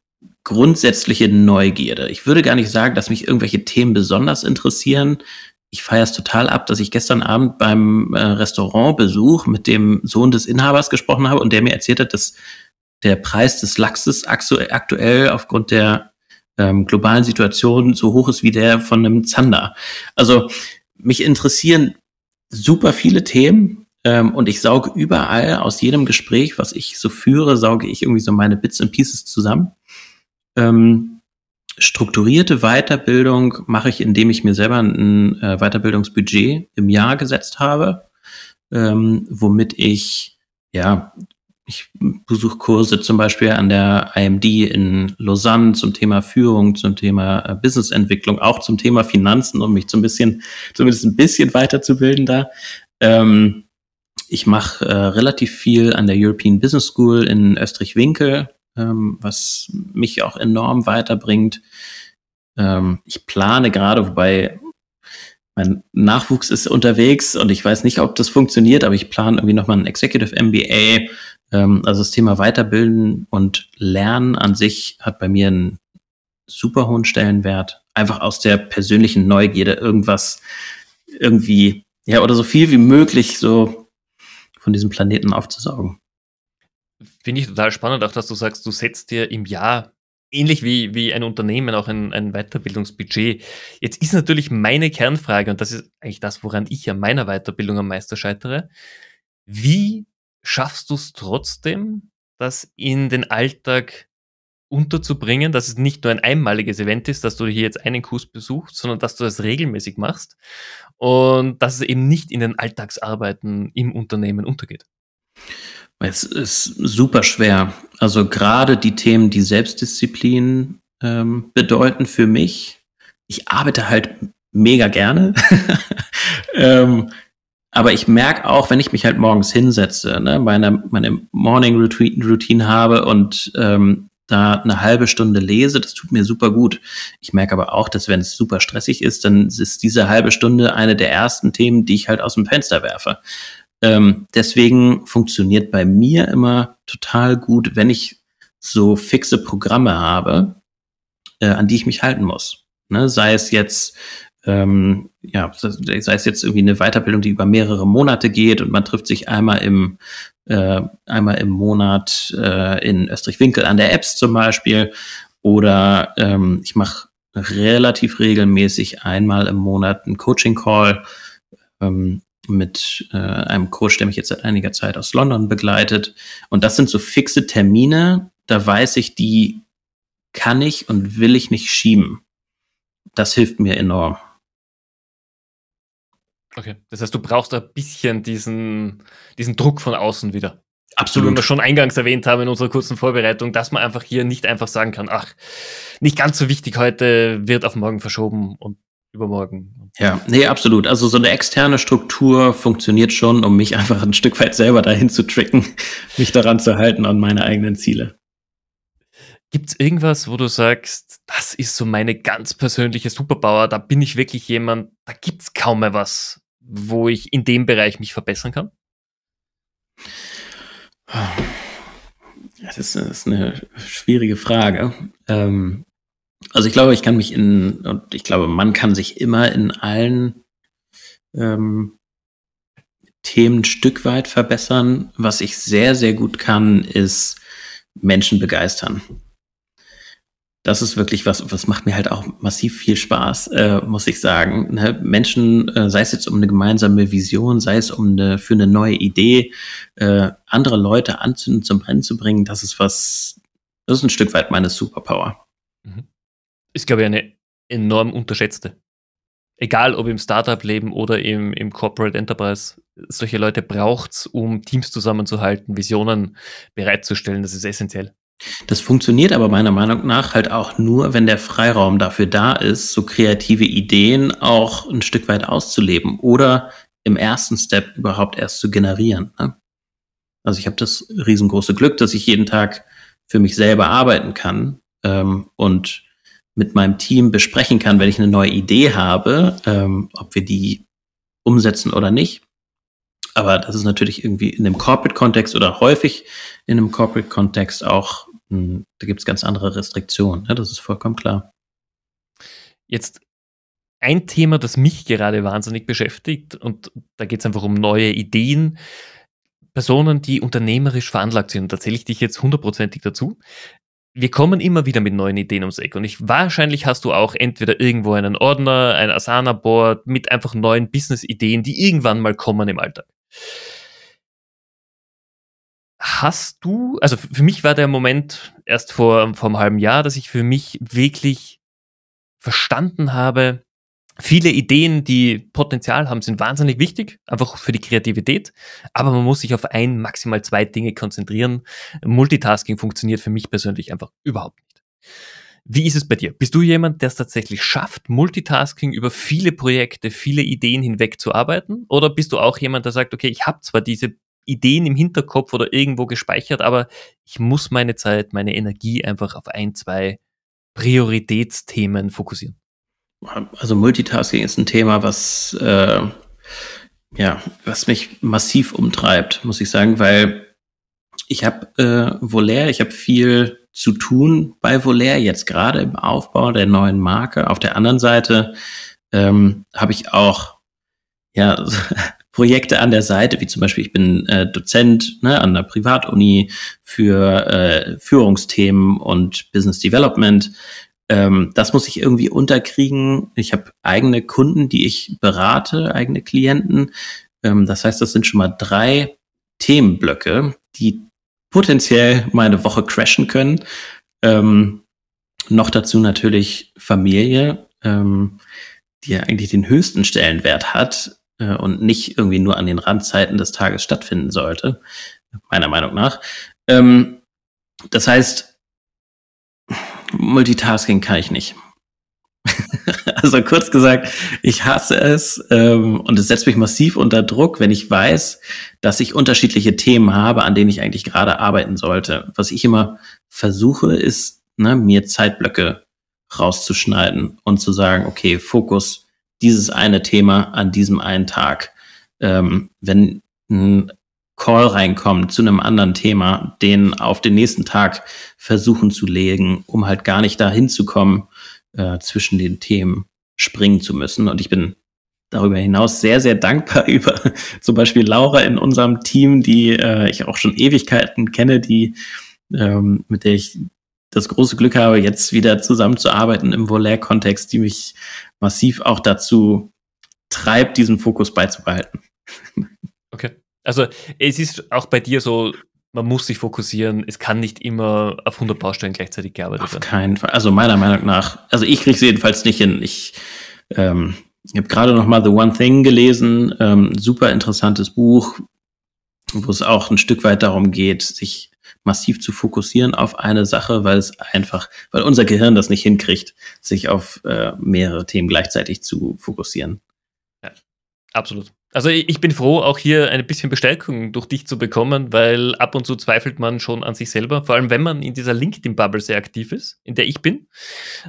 grundsätzliche Neugierde. Ich würde gar nicht sagen, dass mich irgendwelche Themen besonders interessieren. Ich feiere es total ab, dass ich gestern Abend beim äh, Restaurantbesuch mit dem Sohn des Inhabers gesprochen habe und der mir erzählt hat, dass der Preis des Lachses aktuell aufgrund der ähm, globalen Situation so hoch ist wie der von einem Zander. Also mich interessieren super viele Themen ähm, und ich sauge überall aus jedem Gespräch, was ich so führe, sauge ich irgendwie so meine Bits and Pieces zusammen. Ähm, strukturierte Weiterbildung mache ich, indem ich mir selber ein äh, Weiterbildungsbudget im Jahr gesetzt habe, ähm, womit ich ja ich besuche Kurse zum Beispiel an der IMD in Lausanne zum Thema Führung, zum Thema äh, Businessentwicklung, auch zum Thema Finanzen, um mich so ein bisschen, zumindest ein bisschen weiterzubilden da. Ähm, ich mache äh, relativ viel an der European Business School in Österreich-Winkel, ähm, was mich auch enorm weiterbringt. Ähm, ich plane gerade, wobei mein Nachwuchs ist unterwegs und ich weiß nicht, ob das funktioniert, aber ich plane irgendwie nochmal ein Executive MBA. Ähm, also das Thema Weiterbilden und Lernen an sich hat bei mir einen super hohen Stellenwert. Einfach aus der persönlichen Neugierde irgendwas irgendwie, ja, oder so viel wie möglich so von diesem Planeten aufzusaugen.
Finde ich total spannend, auch dass du sagst, du setzt dir im Jahr ähnlich wie, wie ein Unternehmen auch ein, ein Weiterbildungsbudget. Jetzt ist natürlich meine Kernfrage, und das ist eigentlich das, woran ich an meiner Weiterbildung am meisten scheitere. Wie schaffst du es trotzdem, das in den Alltag unterzubringen, dass es nicht nur ein einmaliges Event ist, dass du hier jetzt einen Kurs besuchst, sondern dass du das regelmäßig machst und dass es eben nicht in den Alltagsarbeiten im Unternehmen untergeht?
Es ist super schwer. Also gerade die Themen, die Selbstdisziplin ähm, bedeuten für mich. Ich arbeite halt mega gerne. ähm, aber ich merke auch, wenn ich mich halt morgens hinsetze, ne, meine, meine Morning Routine, habe und ähm, da eine halbe Stunde lese, das tut mir super gut. Ich merke aber auch, dass wenn es super stressig ist, dann ist diese halbe Stunde eine der ersten Themen, die ich halt aus dem Fenster werfe. Ähm, deswegen funktioniert bei mir immer total gut, wenn ich so fixe Programme habe, äh, an die ich mich halten muss. Ne? Sei es jetzt ähm, ja, sei es jetzt irgendwie eine Weiterbildung, die über mehrere Monate geht und man trifft sich einmal im äh, einmal im Monat äh, in Österreich-Winkel an der Apps zum Beispiel. Oder ähm, ich mache relativ regelmäßig einmal im Monat einen Coaching-Call ähm, mit äh, einem Coach, der mich jetzt seit einiger Zeit aus London begleitet. Und das sind so fixe Termine, da weiß ich, die kann ich und will ich nicht schieben. Das hilft mir enorm.
Okay, das heißt, du brauchst ein bisschen diesen, diesen Druck von außen wieder.
Absolut.
Wie wir schon eingangs erwähnt haben in unserer kurzen Vorbereitung, dass man einfach hier nicht einfach sagen kann, ach, nicht ganz so wichtig heute, wird auf morgen verschoben und übermorgen.
Ja, nee, absolut. Also so eine externe Struktur funktioniert schon, um mich einfach ein Stück weit selber dahin zu tricken, mich daran zu halten an meine eigenen Ziele.
Gibt es irgendwas, wo du sagst, das ist so meine ganz persönliche Superpower, da bin ich wirklich jemand, da gibt es kaum mehr was, wo ich in dem Bereich mich verbessern kann?
Ja, das ist, das ist eine schwierige Frage. Ähm, also ich glaube, ich kann mich in, und ich glaube, man kann sich immer in allen ähm, Themen ein Stück weit verbessern. Was ich sehr, sehr gut kann, ist Menschen begeistern das ist wirklich was, was macht mir halt auch massiv viel Spaß, äh, muss ich sagen. Ne? Menschen, äh, sei es jetzt um eine gemeinsame Vision, sei es um eine, für eine neue Idee, äh, andere Leute anzünden, zum Brennen zu bringen, das ist was, das ist ein Stück weit meine Superpower.
Mhm. Ist, glaube ich, eine enorm unterschätzte. Egal ob im Startup-Leben oder im, im Corporate Enterprise, solche Leute braucht es, um Teams zusammenzuhalten, Visionen bereitzustellen. Das ist essentiell.
Das funktioniert aber meiner Meinung nach halt auch nur, wenn der Freiraum dafür da ist, so kreative Ideen auch ein Stück weit auszuleben oder im ersten Step überhaupt erst zu generieren. Ne? Also ich habe das riesengroße Glück, dass ich jeden Tag für mich selber arbeiten kann ähm, und mit meinem Team besprechen kann, wenn ich eine neue Idee habe, ähm, ob wir die umsetzen oder nicht. Aber das ist natürlich irgendwie in dem Corporate-Kontext oder häufig in einem Corporate-Kontext auch da gibt es ganz andere Restriktionen. Ja, das ist vollkommen klar.
Jetzt ein Thema, das mich gerade wahnsinnig beschäftigt, und da geht es einfach um neue Ideen. Personen, die unternehmerisch veranlagt sind, da zähle ich dich jetzt hundertprozentig dazu. Wir kommen immer wieder mit neuen Ideen ums Eck und ich, wahrscheinlich hast du auch entweder irgendwo einen Ordner, ein Asana-Board mit einfach neuen Business-Ideen, die irgendwann mal kommen im Alltag. Hast du, also für mich war der Moment erst vor, vor einem halben Jahr, dass ich für mich wirklich verstanden habe, viele Ideen, die Potenzial haben, sind wahnsinnig wichtig, einfach für die Kreativität, aber man muss sich auf ein, maximal zwei Dinge konzentrieren. Multitasking funktioniert für mich persönlich einfach überhaupt nicht. Wie ist es bei dir? Bist du jemand, der es tatsächlich schafft, Multitasking über viele Projekte, viele Ideen hinweg zu arbeiten? Oder bist du auch jemand, der sagt, okay, ich habe zwar diese Ideen im Hinterkopf oder irgendwo gespeichert, aber ich muss meine Zeit, meine Energie einfach auf ein, zwei Prioritätsthemen fokussieren.
Also Multitasking ist ein Thema, was äh, ja, was mich massiv umtreibt, muss ich sagen, weil ich habe äh, Volair, ich habe viel zu tun bei Volair jetzt gerade im Aufbau der neuen Marke. Auf der anderen Seite ähm, habe ich auch ja Projekte an der Seite, wie zum Beispiel ich bin äh, Dozent ne, an der Privatuni für äh, Führungsthemen und Business Development. Ähm, das muss ich irgendwie unterkriegen. Ich habe eigene Kunden, die ich berate, eigene Klienten. Ähm, das heißt, das sind schon mal drei Themenblöcke, die potenziell meine Woche crashen können. Ähm, noch dazu natürlich Familie, ähm, die ja eigentlich den höchsten Stellenwert hat äh, und nicht irgendwie nur an den Randzeiten des Tages stattfinden sollte, meiner Meinung nach. Ähm, das heißt, Multitasking kann ich nicht. also kurz gesagt, ich hasse es ähm, und es setzt mich massiv unter Druck, wenn ich weiß, dass ich unterschiedliche Themen habe, an denen ich eigentlich gerade arbeiten sollte. Was ich immer versuche, ist, ne, mir Zeitblöcke rauszuschneiden und zu sagen, okay, Fokus dieses eine Thema an diesem einen Tag. Ähm, wenn ein Call reinkommt zu einem anderen Thema, den auf den nächsten Tag versuchen zu legen, um halt gar nicht dahin zu kommen, äh, zwischen den Themen springen zu müssen. Und ich bin darüber hinaus sehr, sehr dankbar über zum Beispiel Laura in unserem Team, die äh, ich auch schon Ewigkeiten kenne, die ähm, mit der ich das große Glück habe, jetzt wieder zusammenzuarbeiten im Volair-Kontext, die mich massiv auch dazu treibt, diesen Fokus beizubehalten.
Okay. Also es ist auch bei dir so, man muss sich fokussieren. Es kann nicht immer auf 100 Baustellen gleichzeitig gearbeitet
werden. Auf keinen Fall. Also meiner Meinung nach, also ich kriege es jedenfalls nicht hin. Ich ähm, habe gerade noch mal The One Thing gelesen, ähm, super interessantes Buch, wo es auch ein Stück weit darum geht, sich massiv zu fokussieren auf eine Sache, weil es einfach, weil unser Gehirn das nicht hinkriegt, sich auf äh, mehrere Themen gleichzeitig zu fokussieren.
Ja, absolut. Also ich bin froh, auch hier ein bisschen Bestärkung durch dich zu bekommen, weil ab und zu zweifelt man schon an sich selber, vor allem wenn man in dieser LinkedIn-Bubble sehr aktiv ist, in der ich bin,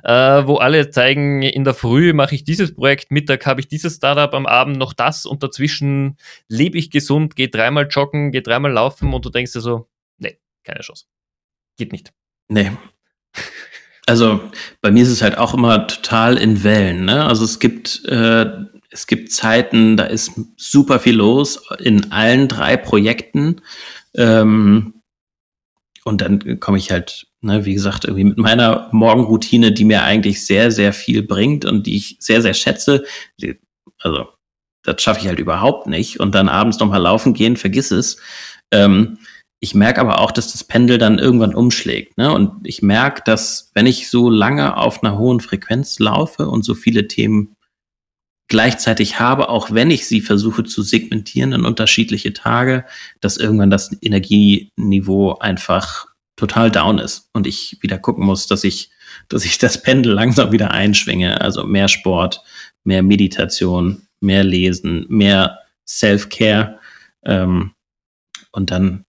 äh, wo alle zeigen, in der Früh mache ich dieses Projekt, Mittag habe ich dieses Startup, am Abend noch das und dazwischen lebe ich gesund, gehe dreimal joggen, gehe dreimal laufen und du denkst dir so, keine Chance. Geht nicht.
Nee. Also bei mir ist es halt auch immer total in Wellen. Ne? Also es gibt äh, es gibt Zeiten, da ist super viel los in allen drei Projekten. Ähm, und dann komme ich halt, ne, wie gesagt, irgendwie mit meiner Morgenroutine, die mir eigentlich sehr, sehr viel bringt und die ich sehr, sehr schätze. Also, das schaffe ich halt überhaupt nicht. Und dann abends nochmal laufen gehen, vergiss es. Ähm, ich merke aber auch, dass das Pendel dann irgendwann umschlägt. Ne? Und ich merke, dass wenn ich so lange auf einer hohen Frequenz laufe und so viele Themen gleichzeitig habe, auch wenn ich sie versuche zu segmentieren in unterschiedliche Tage, dass irgendwann das Energieniveau einfach total down ist und ich wieder gucken muss, dass ich, dass ich das Pendel langsam wieder einschwinge. Also mehr Sport, mehr Meditation, mehr Lesen, mehr Self-Care. Ähm, und dann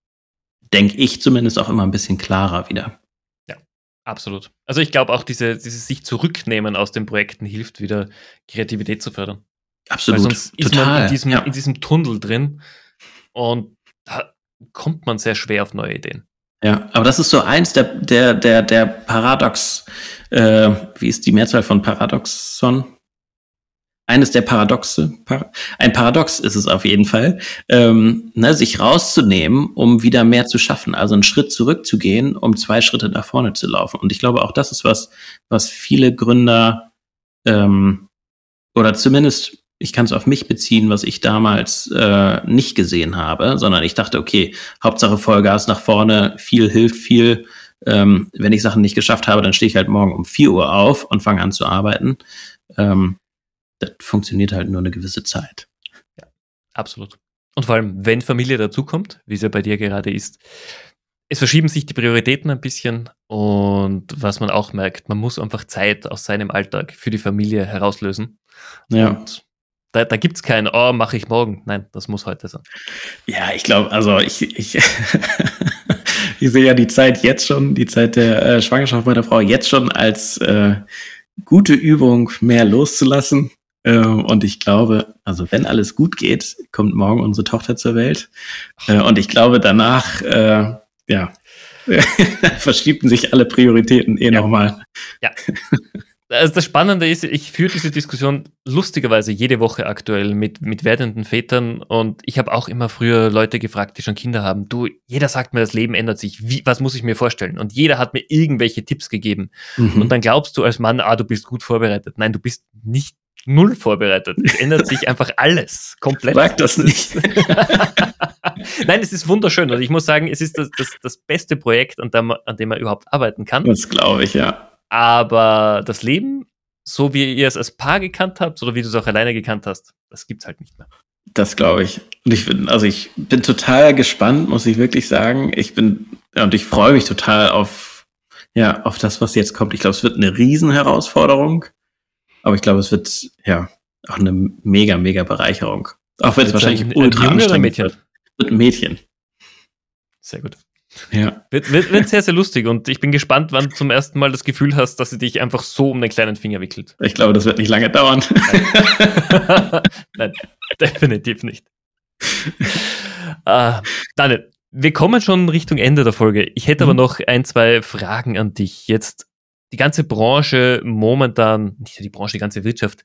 denke ich zumindest auch immer ein bisschen klarer wieder.
Absolut. Also ich glaube auch, diese, dieses sich zurücknehmen aus den Projekten hilft wieder, Kreativität zu fördern.
Absolut. Weil
sonst ist Total. man in diesem, ja. in diesem Tunnel drin und da kommt man sehr schwer auf neue Ideen.
Ja, aber das ist so eins der, der, der, der Paradox, äh, wie ist die Mehrzahl von Paradoxon? Eines der Paradoxe, ein Paradox ist es auf jeden Fall, ähm, ne, sich rauszunehmen, um wieder mehr zu schaffen, also einen Schritt zurückzugehen, um zwei Schritte nach vorne zu laufen. Und ich glaube, auch das ist was, was viele Gründer ähm, oder zumindest ich kann es auf mich beziehen, was ich damals äh, nicht gesehen habe, sondern ich dachte, okay, Hauptsache Vollgas nach vorne, viel hilft viel. Ähm, wenn ich Sachen nicht geschafft habe, dann stehe ich halt morgen um 4 Uhr auf und fange an zu arbeiten. Ähm, das funktioniert halt nur eine gewisse Zeit.
Ja, absolut. Und vor allem, wenn Familie dazukommt, wie es ja bei dir gerade ist, es verschieben sich die Prioritäten ein bisschen und was man auch merkt, man muss einfach Zeit aus seinem Alltag für die Familie herauslösen.
Ja. Und
da, da gibt es kein, oh, mache ich morgen. Nein, das muss heute sein.
Ja, ich glaube, also ich, ich, ich sehe ja die Zeit jetzt schon, die Zeit der äh, Schwangerschaft meiner Frau jetzt schon als äh, gute Übung, mehr loszulassen. Ähm, und ich glaube, also wenn alles gut geht, kommt morgen unsere Tochter zur Welt. Äh, und ich glaube, danach, äh, ja, verschieben sich alle Prioritäten eh ja. nochmal.
Ja. Also das Spannende ist, ich führe diese Diskussion lustigerweise jede Woche aktuell mit, mit werdenden Vätern und ich habe auch immer früher Leute gefragt, die schon Kinder haben. Du, jeder sagt mir, das Leben ändert sich. Wie, was muss ich mir vorstellen? Und jeder hat mir irgendwelche Tipps gegeben. Mhm. Und dann glaubst du als Mann, ah, du bist gut vorbereitet. Nein, du bist nicht null vorbereitet. Es ändert sich einfach alles komplett.
Sag das nicht.
Nein, es ist wunderschön. Also ich muss sagen, es ist das, das, das beste Projekt, an dem, an dem man überhaupt arbeiten kann.
Das glaube ich, ja.
Aber das Leben, so wie ihr es als Paar gekannt habt oder wie du es auch alleine gekannt hast, das gibt es halt nicht mehr.
Das glaube ich. Und ich bin, also ich bin total gespannt, muss ich wirklich sagen. Ich bin, und ich freue mich total auf, ja, auf das, was jetzt kommt. Ich glaube, es wird eine Riesenherausforderung. Aber ich glaube, es wird ja auch eine mega, mega Bereicherung. Auch wenn es wahrscheinlich ein, ultra ein anstrengend Mädchen? wird. Wird ein Mädchen.
Sehr gut.
Ja.
Wird, wird, wird sehr, sehr lustig und ich bin gespannt, wann du zum ersten Mal das Gefühl hast, dass sie dich einfach so um den kleinen Finger wickelt.
Ich glaube, das wird nicht lange dauern.
Nein, Nein definitiv nicht. uh, Daniel, wir kommen schon Richtung Ende der Folge. Ich hätte mhm. aber noch ein, zwei Fragen an dich. Jetzt die ganze Branche momentan, nicht die Branche, die ganze Wirtschaft,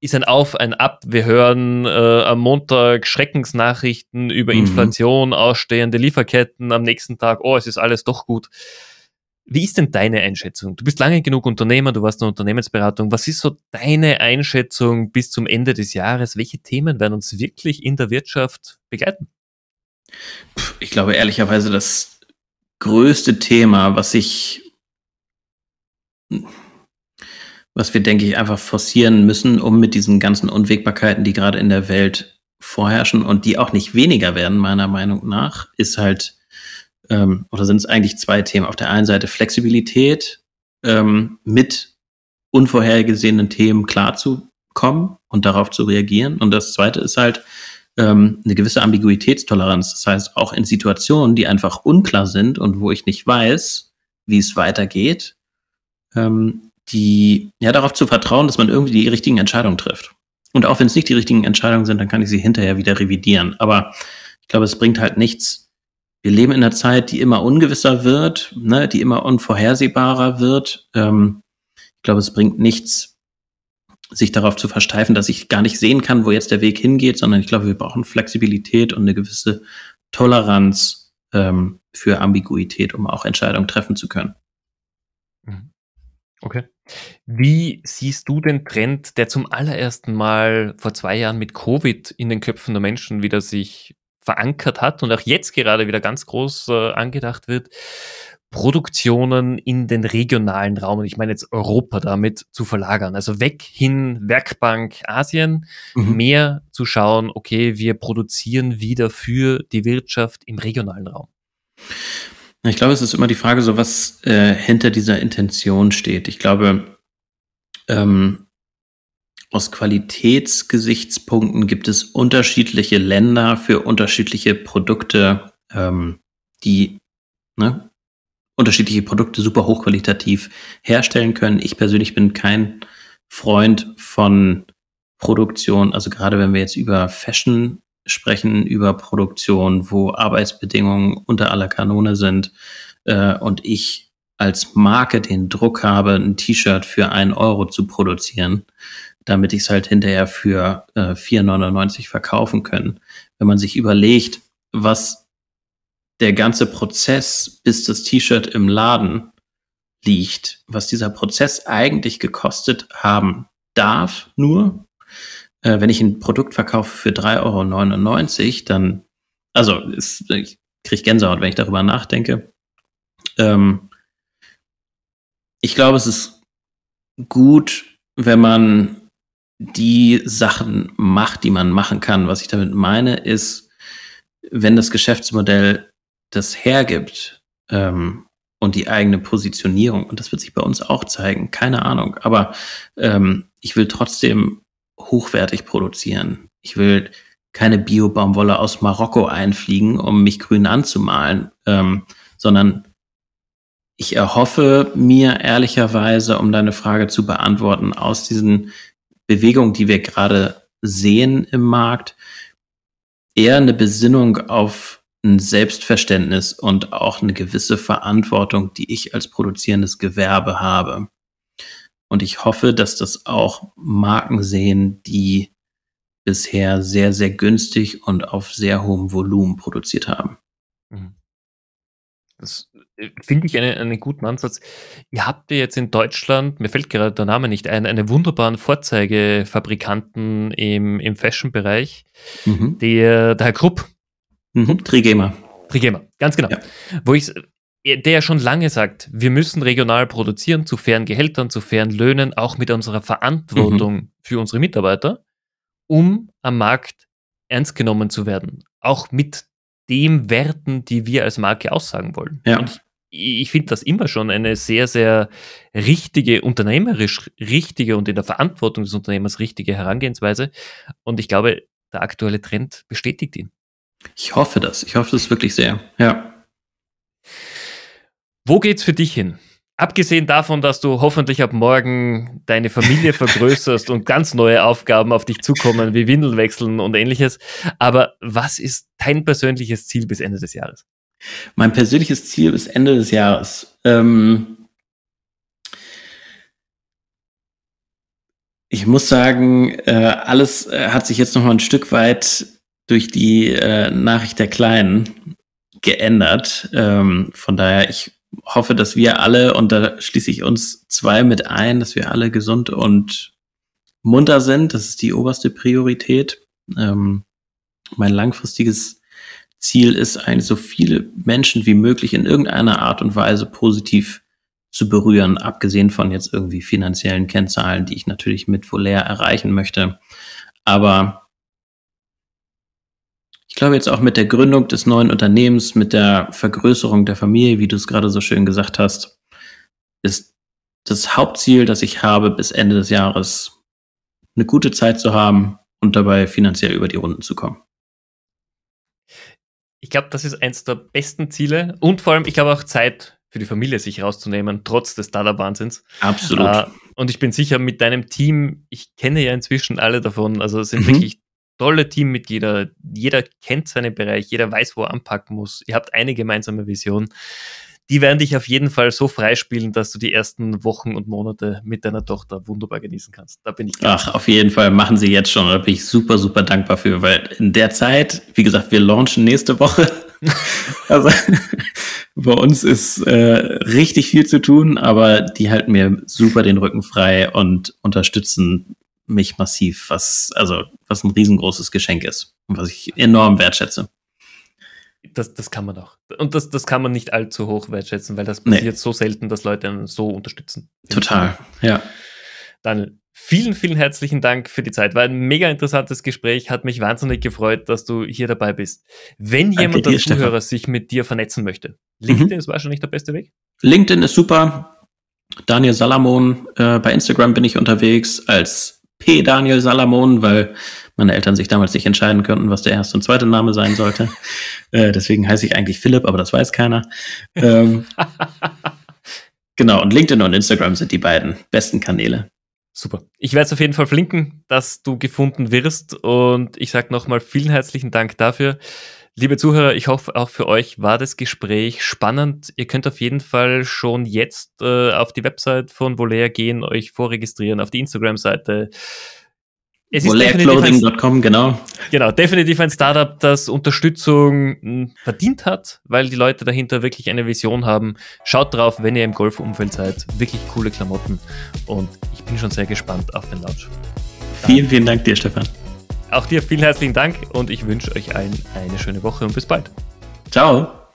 ist ein Auf, ein Ab. Wir hören äh, am Montag Schreckensnachrichten über mhm. Inflation, ausstehende Lieferketten, am nächsten Tag, oh, es ist alles doch gut. Wie ist denn deine Einschätzung? Du bist lange genug Unternehmer, du warst in der Unternehmensberatung. Was ist so deine Einschätzung bis zum Ende des Jahres? Welche Themen werden uns wirklich in der Wirtschaft begleiten?
Ich glaube ehrlicherweise, das größte Thema, was ich, was wir, denke ich, einfach forcieren müssen, um mit diesen ganzen Unwägbarkeiten, die gerade in der Welt vorherrschen und die auch nicht weniger werden, meiner Meinung nach, ist halt ähm, oder sind es eigentlich zwei Themen? Auf der einen Seite Flexibilität, ähm, mit unvorhergesehenen Themen klarzukommen und darauf zu reagieren. Und das zweite ist halt ähm, eine gewisse Ambiguitätstoleranz. Das heißt, auch in Situationen, die einfach unklar sind und wo ich nicht weiß, wie es weitergeht, ähm, die ja darauf zu vertrauen, dass man irgendwie die richtigen Entscheidungen trifft. Und auch wenn es nicht die richtigen Entscheidungen sind, dann kann ich sie hinterher wieder revidieren. Aber ich glaube, es bringt halt nichts, wir leben in einer Zeit, die immer ungewisser wird, ne, die immer unvorhersehbarer wird. Ähm, ich glaube, es bringt nichts, sich darauf zu versteifen, dass ich gar nicht sehen kann, wo jetzt der Weg hingeht, sondern ich glaube, wir brauchen Flexibilität und eine gewisse Toleranz ähm, für Ambiguität, um auch Entscheidungen treffen zu können.
Okay. Wie siehst du den Trend, der zum allerersten Mal vor zwei Jahren mit Covid in den Köpfen der Menschen wieder sich verankert hat und auch jetzt gerade wieder ganz groß äh, angedacht wird, Produktionen in den regionalen Raum, und ich meine jetzt Europa damit zu verlagern. Also weg hin Werkbank Asien, mhm. mehr zu schauen, okay, wir produzieren wieder für die Wirtschaft im regionalen Raum.
Ich glaube, es ist immer die Frage, so was äh, hinter dieser Intention steht. Ich glaube, ähm, aus Qualitätsgesichtspunkten gibt es unterschiedliche Länder für unterschiedliche Produkte, ähm, die ne, unterschiedliche Produkte super hochqualitativ herstellen können. Ich persönlich bin kein Freund von Produktion, also gerade wenn wir jetzt über Fashion sprechen, über Produktion, wo Arbeitsbedingungen unter aller Kanone sind äh, und ich als Marke den Druck habe, ein T-Shirt für einen Euro zu produzieren, damit ich es halt hinterher für äh, 4,99 verkaufen können. Wenn man sich überlegt, was der ganze Prozess, bis das T-Shirt im Laden liegt, was dieser Prozess eigentlich gekostet haben darf, nur, äh, wenn ich ein Produkt verkaufe für 3,99 Euro, dann, also ist, ich kriege Gänsehaut, wenn ich darüber nachdenke. Ähm, ich glaube, es ist gut, wenn man die Sachen macht, die man machen kann. Was ich damit meine, ist, wenn das Geschäftsmodell das hergibt ähm, und die eigene Positionierung, und das wird sich bei uns auch zeigen, keine Ahnung, aber ähm, ich will trotzdem hochwertig produzieren. Ich will keine Bio-Baumwolle aus Marokko einfliegen, um mich grün anzumalen, ähm, sondern ich erhoffe mir ehrlicherweise, um deine Frage zu beantworten, aus diesen Bewegung, die wir gerade sehen im Markt, eher eine Besinnung auf ein Selbstverständnis und auch eine gewisse Verantwortung, die ich als produzierendes Gewerbe habe. Und ich hoffe, dass das auch Marken sehen, die bisher sehr, sehr günstig und auf sehr hohem Volumen produziert haben. Mhm.
Das äh, finde ich einen, einen guten Ansatz. Ihr habt ja jetzt in Deutschland, mir fällt gerade der Name nicht ein, eine wunderbaren Vorzeigefabrikanten im, im Fashion-Bereich, mhm. der, der Herr Krupp.
Mhm. Trigema.
Trigema, ganz genau. Ja. Wo ich der ja schon lange sagt, wir müssen regional produzieren, zu fairen Gehältern, zu fairen Löhnen, auch mit unserer Verantwortung mhm. für unsere Mitarbeiter, um am Markt ernst genommen zu werden. Auch mit dem Werten, die wir als Marke aussagen wollen. Ja. Und ich, ich finde das immer schon eine sehr, sehr richtige, unternehmerisch richtige und in der Verantwortung des Unternehmers richtige Herangehensweise. Und ich glaube, der aktuelle Trend bestätigt ihn.
Ich hoffe das. Ich hoffe das wirklich sehr. Ja.
Wo geht's für dich hin? Abgesehen davon, dass du hoffentlich ab morgen deine Familie vergrößerst und ganz neue Aufgaben auf dich zukommen, wie Windeln wechseln und ähnliches. Aber was ist dein persönliches Ziel bis Ende des Jahres?
Mein persönliches Ziel bis Ende des Jahres. Ähm, Ich muss sagen, äh, alles äh, hat sich jetzt noch mal ein Stück weit durch die äh, Nachricht der Kleinen geändert. Ähm, von daher, ich hoffe, dass wir alle, und da schließe ich uns zwei mit ein, dass wir alle gesund und munter sind. Das ist die oberste Priorität. Ähm, mein langfristiges Ziel ist eigentlich, so viele Menschen wie möglich in irgendeiner Art und Weise positiv zu berühren, abgesehen von jetzt irgendwie finanziellen Kennzahlen, die ich natürlich mit Volair erreichen möchte. Aber ich glaube jetzt auch mit der Gründung des neuen Unternehmens, mit der Vergrößerung der Familie, wie du es gerade so schön gesagt hast, ist das Hauptziel, das ich habe, bis Ende des Jahres eine gute Zeit zu haben und dabei finanziell über die Runden zu kommen.
Ich glaube, das ist eins der besten Ziele und vor allem, ich glaube auch Zeit für die Familie sich rauszunehmen, trotz des Startup-Wahnsinns.
Absolut. Äh,
und ich bin sicher, mit deinem Team, ich kenne ja inzwischen alle davon, also es sind mhm. wirklich tolle Teammitglieder, jeder kennt seinen Bereich, jeder weiß, wo er anpacken muss. Ihr habt eine gemeinsame Vision die werden dich auf jeden Fall so freispielen, dass du die ersten Wochen und Monate mit deiner Tochter wunderbar genießen kannst. Da bin ich
ganz Ach, auf jeden Fall machen sie jetzt schon. Da bin ich super, super dankbar für, weil in der Zeit, wie gesagt, wir launchen nächste Woche. also bei uns ist äh, richtig viel zu tun, aber die halten mir super den Rücken frei und unterstützen mich massiv, was also was ein riesengroßes Geschenk ist und was ich enorm wertschätze
das, das kann man doch. Und das, das kann man nicht allzu hoch wertschätzen, weil das passiert nee. so selten, dass Leute einen so unterstützen.
Total, ja.
Daniel, vielen, vielen herzlichen Dank für die Zeit. War ein mega interessantes Gespräch. Hat mich wahnsinnig gefreut, dass du hier dabei bist. Wenn Danke jemand der Zuhörer sich mit dir vernetzen möchte, LinkedIn mhm. ist wahrscheinlich der beste Weg.
LinkedIn ist super. Daniel Salamon. Äh, bei Instagram bin ich unterwegs als P. Daniel Salamon, weil meine Eltern sich damals nicht entscheiden könnten, was der erste und zweite Name sein sollte. äh, deswegen heiße ich eigentlich Philipp, aber das weiß keiner. Ähm, genau, und LinkedIn und Instagram sind die beiden besten Kanäle.
Super. Ich werde es auf jeden Fall verlinken, dass du gefunden wirst. Und ich sage nochmal vielen herzlichen Dank dafür. Liebe Zuhörer, ich hoffe, auch für euch war das Gespräch spannend. Ihr könnt auf jeden Fall schon jetzt äh, auf die Website von Volair gehen, euch vorregistrieren, auf die Instagram-Seite
es Clothing.com, genau.
Genau, definitiv ein Startup, das Unterstützung hm, verdient hat, weil die Leute dahinter wirklich eine Vision haben. Schaut drauf, wenn ihr im Golfumfeld seid. Wirklich coole Klamotten. Und ich bin schon sehr gespannt auf den Launch.
Vielen, vielen Dank dir, Stefan.
Auch dir vielen herzlichen Dank und ich wünsche euch allen eine schöne Woche und bis bald.
Ciao.